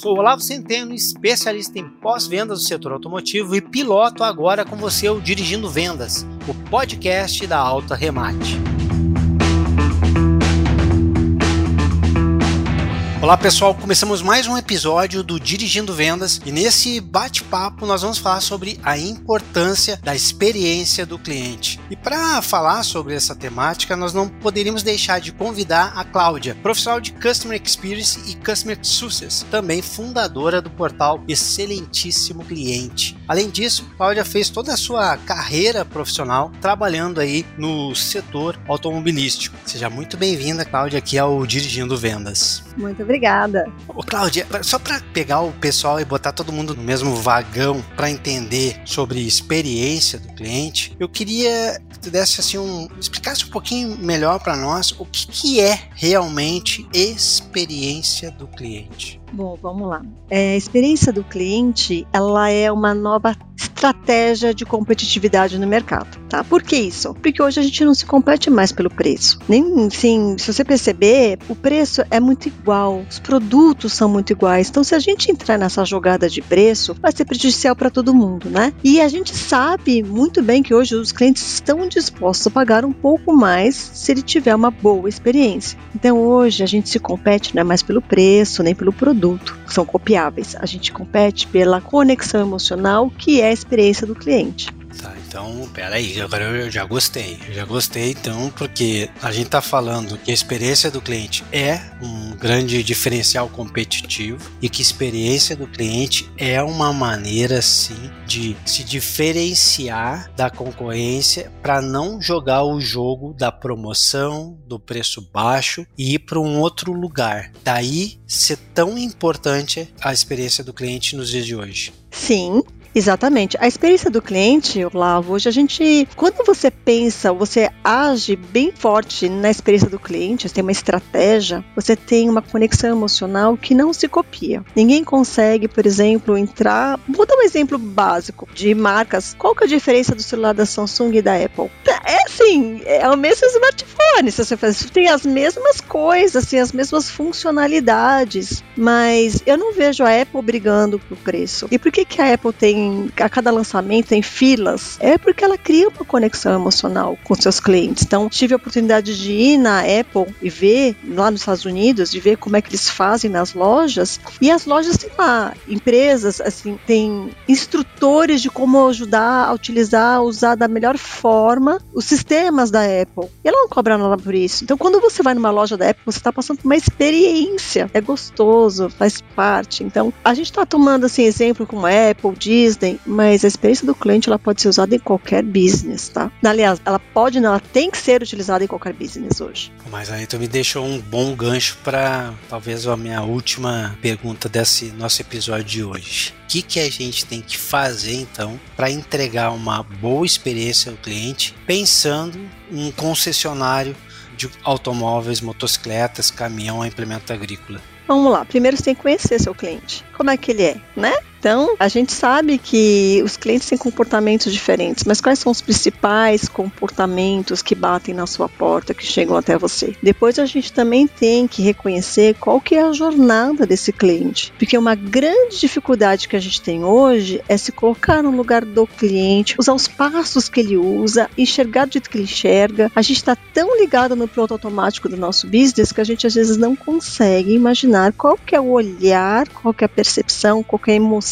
Sou Olavo Centeno, especialista em pós-vendas do setor automotivo e piloto agora com você o Dirigindo Vendas, o podcast da Alta Remate. Olá pessoal, começamos mais um episódio do Dirigindo Vendas e nesse bate-papo nós vamos falar sobre a importância da experiência do cliente. E para falar sobre essa temática, nós não poderíamos deixar de convidar a Cláudia, profissional de Customer Experience e Customer Success, também fundadora do portal Excelentíssimo Cliente. Além disso, Cláudia fez toda a sua carreira profissional trabalhando aí no setor automobilístico. Seja muito bem-vinda, Cláudia, aqui ao Dirigindo Vendas. Muito obrigada. Ô, Cláudia, só para pegar o pessoal e botar todo mundo no mesmo vagão para entender sobre experiência do cliente, eu queria que tu desse assim um explicasse um pouquinho melhor para nós o que, que é realmente experiência do cliente. Bom, vamos lá. É, a experiência do cliente, ela é uma nova estratégia de competitividade no mercado, tá? Por que isso? Porque hoje a gente não se compete mais pelo preço. Nem, sim, se você perceber, o preço é muito igual, os produtos são muito iguais. Então, se a gente entrar nessa jogada de preço, vai ser prejudicial para todo mundo, né? E a gente sabe muito bem que hoje os clientes estão dispostos a pagar um pouco mais se ele tiver uma boa experiência. Então, hoje a gente se compete não é mais pelo preço, nem pelo produto, que são copiáveis. A gente compete pela conexão emocional, que é a experiência do cliente. Tá, então, peraí, agora eu já gostei. Eu já gostei, então, porque a gente tá falando que a experiência do cliente é um grande diferencial competitivo e que experiência do cliente é uma maneira, sim, de se diferenciar da concorrência para não jogar o jogo da promoção, do preço baixo e ir para um outro lugar. Daí ser tão importante a experiência do cliente nos dias de hoje. Sim, Exatamente. A experiência do cliente, Olavo, hoje a gente, quando você pensa, você age bem forte na experiência do cliente, você tem uma estratégia, você tem uma conexão emocional que não se copia. Ninguém consegue, por exemplo, entrar. Vou dar um exemplo básico de marcas. Qual que é a diferença do celular da Samsung e da Apple? É assim, é o mesmo smartphone. Se você faz, tem as mesmas coisas, assim, as mesmas funcionalidades, mas eu não vejo a Apple brigando por preço. E por que que a Apple tem a cada lançamento tem filas, é porque ela cria uma conexão emocional com seus clientes. Então, tive a oportunidade de ir na Apple e ver lá nos Estados Unidos, de ver como é que eles fazem nas lojas. E as lojas têm lá empresas, assim, tem instrutores de como ajudar a utilizar, usar da melhor forma os sistemas da Apple. E ela não cobra nada por isso. Então, quando você vai numa loja da Apple, você está passando por uma experiência. É gostoso, faz parte. Então, a gente está tomando assim exemplo como Apple, Disney Disney, mas a experiência do cliente ela pode ser usada em qualquer business, tá? Aliás, ela pode não, ela tem que ser utilizada em qualquer business hoje. Mas aí tu me deixou um bom gancho para talvez a minha última pergunta desse nosso episódio de hoje. O que, que a gente tem que fazer então para entregar uma boa experiência ao cliente, pensando em um concessionário de automóveis, motocicletas, caminhão, implemento agrícola? Vamos lá, primeiro você tem que conhecer seu cliente. Como é que ele é, né? Então, a gente sabe que os clientes têm comportamentos diferentes, mas quais são os principais comportamentos que batem na sua porta, que chegam até você? Depois a gente também tem que reconhecer qual que é a jornada desse cliente, porque uma grande dificuldade que a gente tem hoje é se colocar no lugar do cliente, usar os passos que ele usa, enxergar do jeito que ele enxerga. A gente está tão ligado no piloto automático do nosso business que a gente às vezes não consegue imaginar qual que é o olhar, qual que é a percepção, qual que é a emoção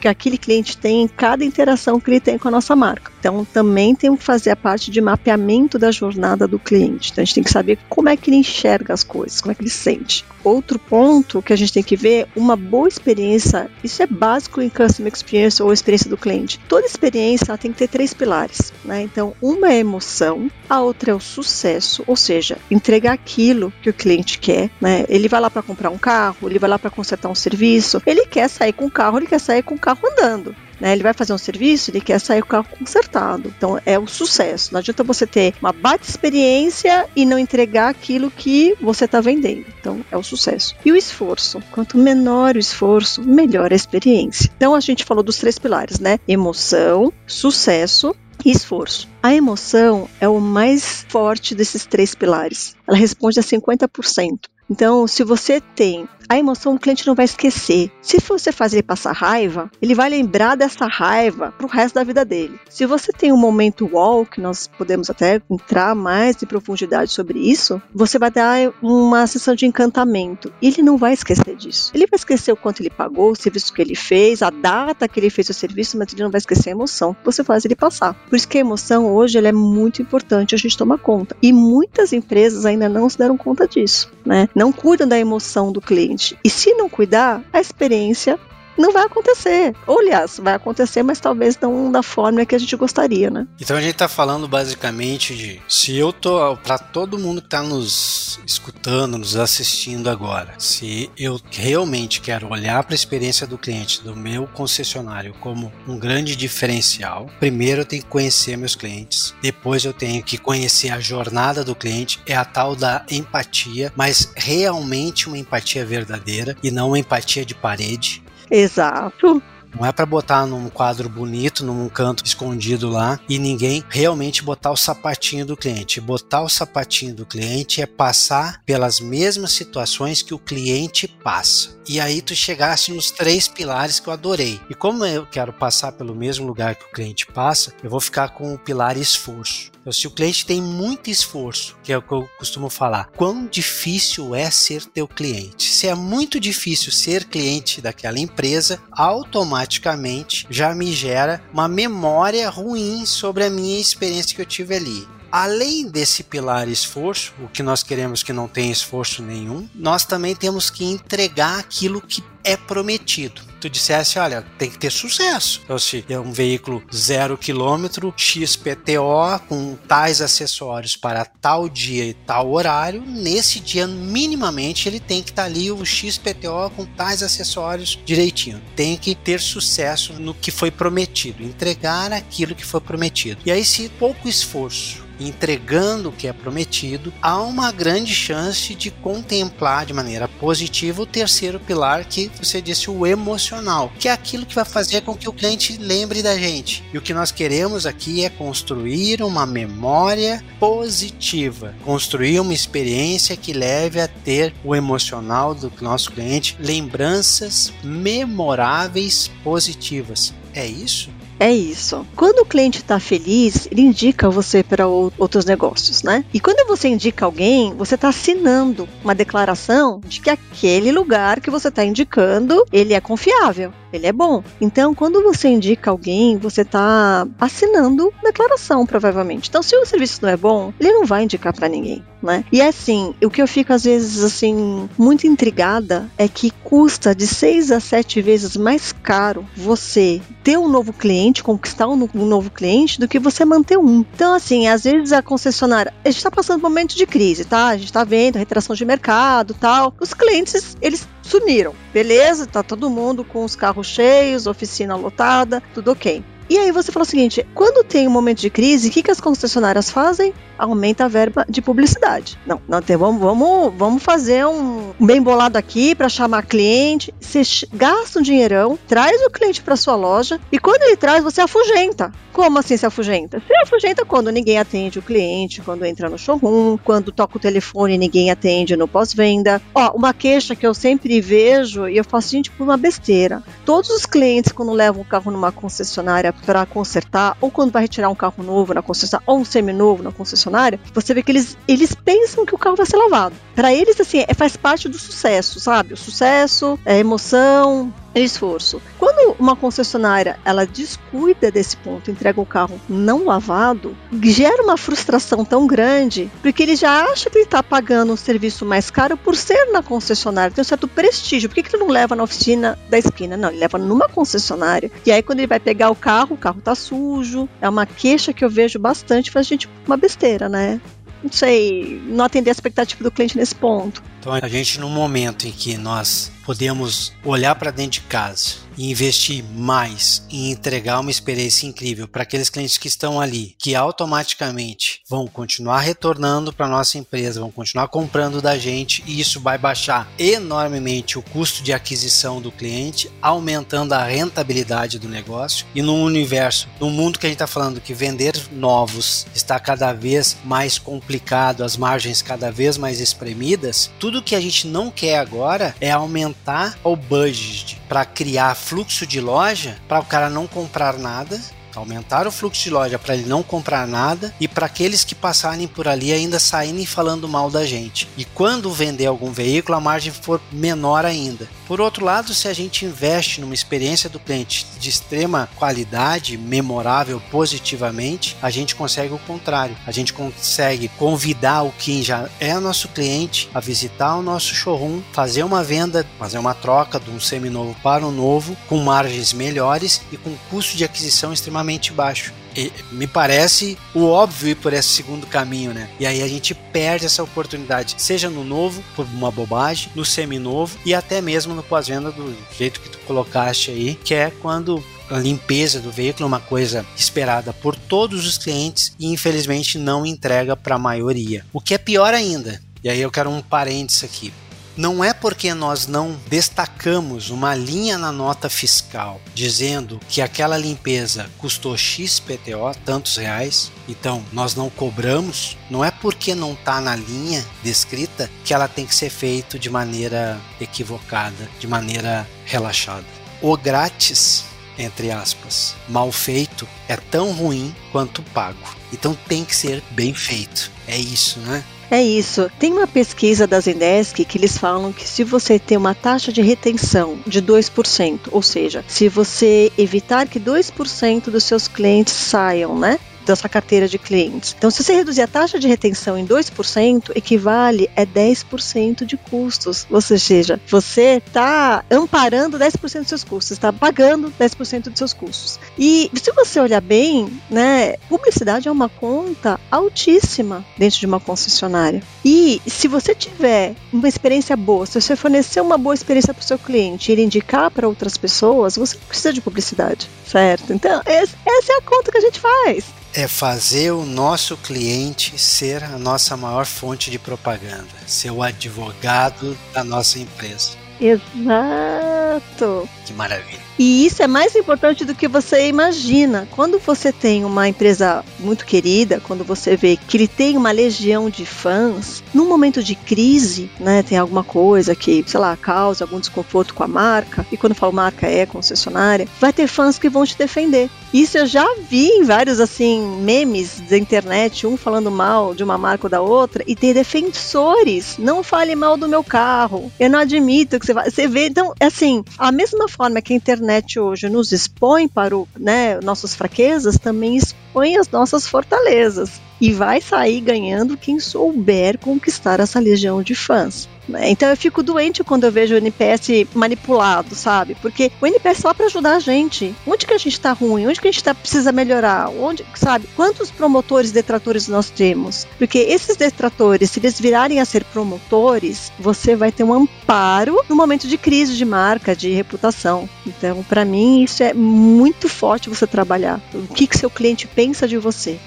que aquele cliente tem em cada interação que ele tem com a nossa marca. Então, também tem que fazer a parte de mapeamento da jornada do cliente. Então, a gente tem que saber como é que ele enxerga as coisas, como é que ele sente. Outro ponto que a gente tem que ver, uma boa experiência, isso é básico em Customer Experience ou experiência do cliente. Toda experiência tem que ter três pilares. Né? Então, uma é emoção, a outra é o sucesso, ou seja, entregar aquilo que o cliente quer. Né? Ele vai lá para comprar um carro, ele vai lá para consertar um serviço, ele quer sair com o carro, ele quer sair com o carro andando. Né? Ele vai fazer um serviço, ele quer sair o carro consertado. Então é o sucesso. Não adianta você ter uma baita experiência e não entregar aquilo que você está vendendo. Então é o sucesso. E o esforço. Quanto menor o esforço, melhor a experiência. Então a gente falou dos três pilares, né? Emoção, sucesso e esforço. A emoção é o mais forte desses três pilares. Ela responde a 50%. Então, se você tem a emoção, o cliente não vai esquecer. Se você fazer ele passar raiva, ele vai lembrar dessa raiva pro resto da vida dele. Se você tem um momento wall, que nós podemos até entrar mais em profundidade sobre isso, você vai dar uma sessão de encantamento. E ele não vai esquecer disso. Ele vai esquecer o quanto ele pagou, o serviço que ele fez, a data que ele fez o serviço, mas ele não vai esquecer a emoção você faz ele passar. Por isso que a emoção hoje ela é muito importante a gente tomar conta. E muitas empresas ainda não se deram conta disso, né? Não cuidam da emoção do cliente. E se não cuidar, a experiência não vai acontecer. Ou, aliás, vai acontecer, mas talvez não da forma que a gente gostaria, né? Então a gente tá falando basicamente de se eu tô para todo mundo que tá nos escutando, nos assistindo agora, se eu realmente quero olhar para a experiência do cliente do meu concessionário como um grande diferencial, primeiro eu tenho que conhecer meus clientes, depois eu tenho que conhecer a jornada do cliente, é a tal da empatia, mas realmente uma empatia verdadeira e não uma empatia de parede Exato. Não é para botar num quadro bonito, num canto escondido lá e ninguém realmente botar o sapatinho do cliente. Botar o sapatinho do cliente é passar pelas mesmas situações que o cliente passa. E aí tu chegasse nos três pilares que eu adorei. E como eu quero passar pelo mesmo lugar que o cliente passa, eu vou ficar com o pilar esforço. Então, se o cliente tem muito esforço, que é o que eu costumo falar, quão difícil é ser teu cliente? Se é muito difícil ser cliente daquela empresa, automaticamente já me gera uma memória ruim sobre a minha experiência que eu tive ali além desse pilar esforço, o que nós queremos que não tenha esforço nenhum, nós também temos que entregar aquilo que é prometido. Tu dissesse, olha, tem que ter sucesso. Então, se é um veículo zero quilômetro, XPTO, com tais acessórios para tal dia e tal horário, nesse dia, minimamente, ele tem que estar tá ali o XPTO com tais acessórios direitinho. Tem que ter sucesso no que foi prometido, entregar aquilo que foi prometido. E aí, se pouco esforço entregando o que é prometido, há uma grande chance de contemplar de maneira positiva o terceiro pilar que você disse, o emocional, que é aquilo que vai fazer com que o cliente lembre da gente. E o que nós queremos aqui é construir uma memória positiva, construir uma experiência que leve a ter o emocional do nosso cliente, lembranças memoráveis positivas. É isso? É isso. Quando o cliente está feliz, ele indica você para outros negócios, né? E quando você indica alguém, você está assinando uma declaração de que aquele lugar que você está indicando, ele é confiável ele é bom. Então, quando você indica alguém, você está assinando declaração, provavelmente. Então, se o serviço não é bom, ele não vai indicar para ninguém, né? E é assim, o que eu fico às vezes assim muito intrigada é que custa de seis a sete vezes mais caro você ter um novo cliente, conquistar um, novo cliente, do que você manter um. Então, assim, às vezes a concessionária, a gente está passando por um momento de crise, tá? A gente está vendo retração de mercado, tal. Os clientes, eles sumiram. Beleza, tá todo mundo com os carros cheios, oficina lotada, tudo ok. E aí você fala o seguinte: quando tem um momento de crise, o que, que as concessionárias fazem? Aumenta a verba de publicidade. Não, não tem, vamos, vamos, vamos fazer um bem bolado aqui para chamar cliente. Você gasta um dinheirão, traz o cliente para sua loja e quando ele traz, você afugenta. Como assim se afugenta? Se afugenta quando ninguém atende o cliente, quando entra no showroom, quando toca o telefone e ninguém atende no pós-venda. Ó, uma queixa que eu sempre vejo e eu faço, gente, por uma besteira. Todos os clientes, quando levam o carro numa concessionária para consertar, ou quando vai retirar um carro novo na concessionária, ou um seminovo na concessionária, você vê que eles, eles pensam que o carro vai ser lavado. Para eles, assim, é, faz parte do sucesso, sabe? O sucesso, a emoção, esforço. Quando uma concessionária ela descuida desse ponto, entrega o carro não lavado, gera uma frustração tão grande, porque ele já acha que ele está pagando um serviço mais caro por ser na concessionária, tem um certo prestígio. Por que, que ele não leva na oficina da esquina? Não, ele leva numa concessionária. E aí, quando ele vai pegar o carro, o carro tá sujo. É uma queixa que eu vejo bastante, faz gente uma besteira, né? Não sei, não atender a expectativa do cliente nesse ponto. Então a gente, no momento em que nós podemos olhar para dentro de casa e investir mais em entregar uma experiência incrível para aqueles clientes que estão ali, que automaticamente vão continuar retornando para nossa empresa, vão continuar comprando da gente e isso vai baixar enormemente o custo de aquisição do cliente, aumentando a rentabilidade do negócio. E no universo, no mundo que a gente está falando que vender novos está cada vez mais complicado, as margens cada vez mais espremidas, tudo que a gente não quer agora é aumentar o budget para criar fluxo de loja para o cara não comprar nada aumentar o fluxo de loja para ele não comprar nada e para aqueles que passarem por ali ainda saírem falando mal da gente. E quando vender algum veículo, a margem for menor ainda. Por outro lado, se a gente investe numa experiência do cliente de extrema qualidade, memorável positivamente, a gente consegue o contrário. A gente consegue convidar o quem já é nosso cliente a visitar o nosso showroom, fazer uma venda, fazer uma troca de um seminovo para um novo, com margens melhores e com custo de aquisição extremamente baixo. E me parece o óbvio ir por esse segundo caminho, né? E aí a gente perde essa oportunidade, seja no novo, por uma bobagem, no seminovo e até mesmo no pós-venda do jeito que tu colocaste aí, que é quando a limpeza do veículo é uma coisa esperada por todos os clientes e infelizmente não entrega para a maioria. O que é pior ainda, e aí eu quero um parênteses aqui. Não é porque nós não destacamos uma linha na nota fiscal dizendo que aquela limpeza custou XPTO, tantos reais, então nós não cobramos, não é porque não está na linha descrita que ela tem que ser feita de maneira equivocada, de maneira relaxada. O grátis entre aspas, mal feito é tão ruim quanto pago. Então tem que ser bem feito. É isso, né? É isso. Tem uma pesquisa da Zendesk que eles falam que se você tem uma taxa de retenção de 2%, ou seja, se você evitar que 2% dos seus clientes saiam, né? Da sua carteira de clientes. Então, se você reduzir a taxa de retenção em 2%, equivale a 10% de custos. Ou seja, você está amparando 10% dos seus custos, está pagando 10% dos seus custos. E se você olhar bem, né, publicidade é uma conta altíssima dentro de uma concessionária. E se você tiver uma experiência boa, se você fornecer uma boa experiência para o seu cliente e ele indicar para outras pessoas, você não precisa de publicidade, certo? Então, essa é a conta que a gente faz é fazer o nosso cliente ser a nossa maior fonte de propaganda, ser o advogado da nossa empresa. Exato. Que maravilha. E isso é mais importante do que você imagina. Quando você tem uma empresa muito querida, quando você vê que ele tem uma legião de fãs, num momento de crise, né, tem alguma coisa que, sei lá, causa algum desconforto com a marca, e quando falo marca é concessionária, vai ter fãs que vão te defender. Isso eu já vi em vários assim memes da internet, um falando mal de uma marca ou da outra, e tem defensores. Não fale mal do meu carro. Eu não admito que você vai. Você vê, então, assim, a mesma forma que a internet internet hoje nos expõe para o, né, nossas fraquezas, também expõe as nossas fortalezas. E vai sair ganhando quem souber conquistar essa legião de fãs. Né? Então eu fico doente quando eu vejo o NPS manipulado, sabe? Porque o NPS é lá para ajudar a gente. Onde que a gente está ruim? Onde que a gente tá, precisa melhorar? Onde, sabe? Quantos promotores detratores nós temos? Porque esses detratores, se eles virarem a ser promotores, você vai ter um amparo no momento de crise de marca, de reputação. Então, para mim, isso é muito forte você trabalhar. O que, que seu cliente pensa de você?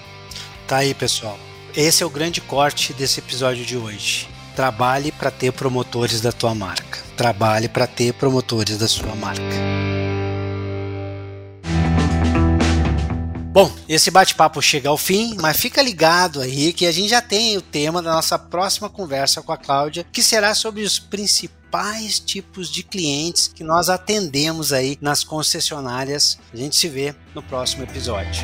Tá aí, pessoal. Esse é o grande corte desse episódio de hoje. Trabalhe para ter promotores da tua marca. Trabalhe para ter promotores da sua marca. Bom, esse bate-papo chega ao fim, mas fica ligado aí que a gente já tem o tema da nossa próxima conversa com a Cláudia, que será sobre os principais tipos de clientes que nós atendemos aí nas concessionárias. A gente se vê no próximo episódio.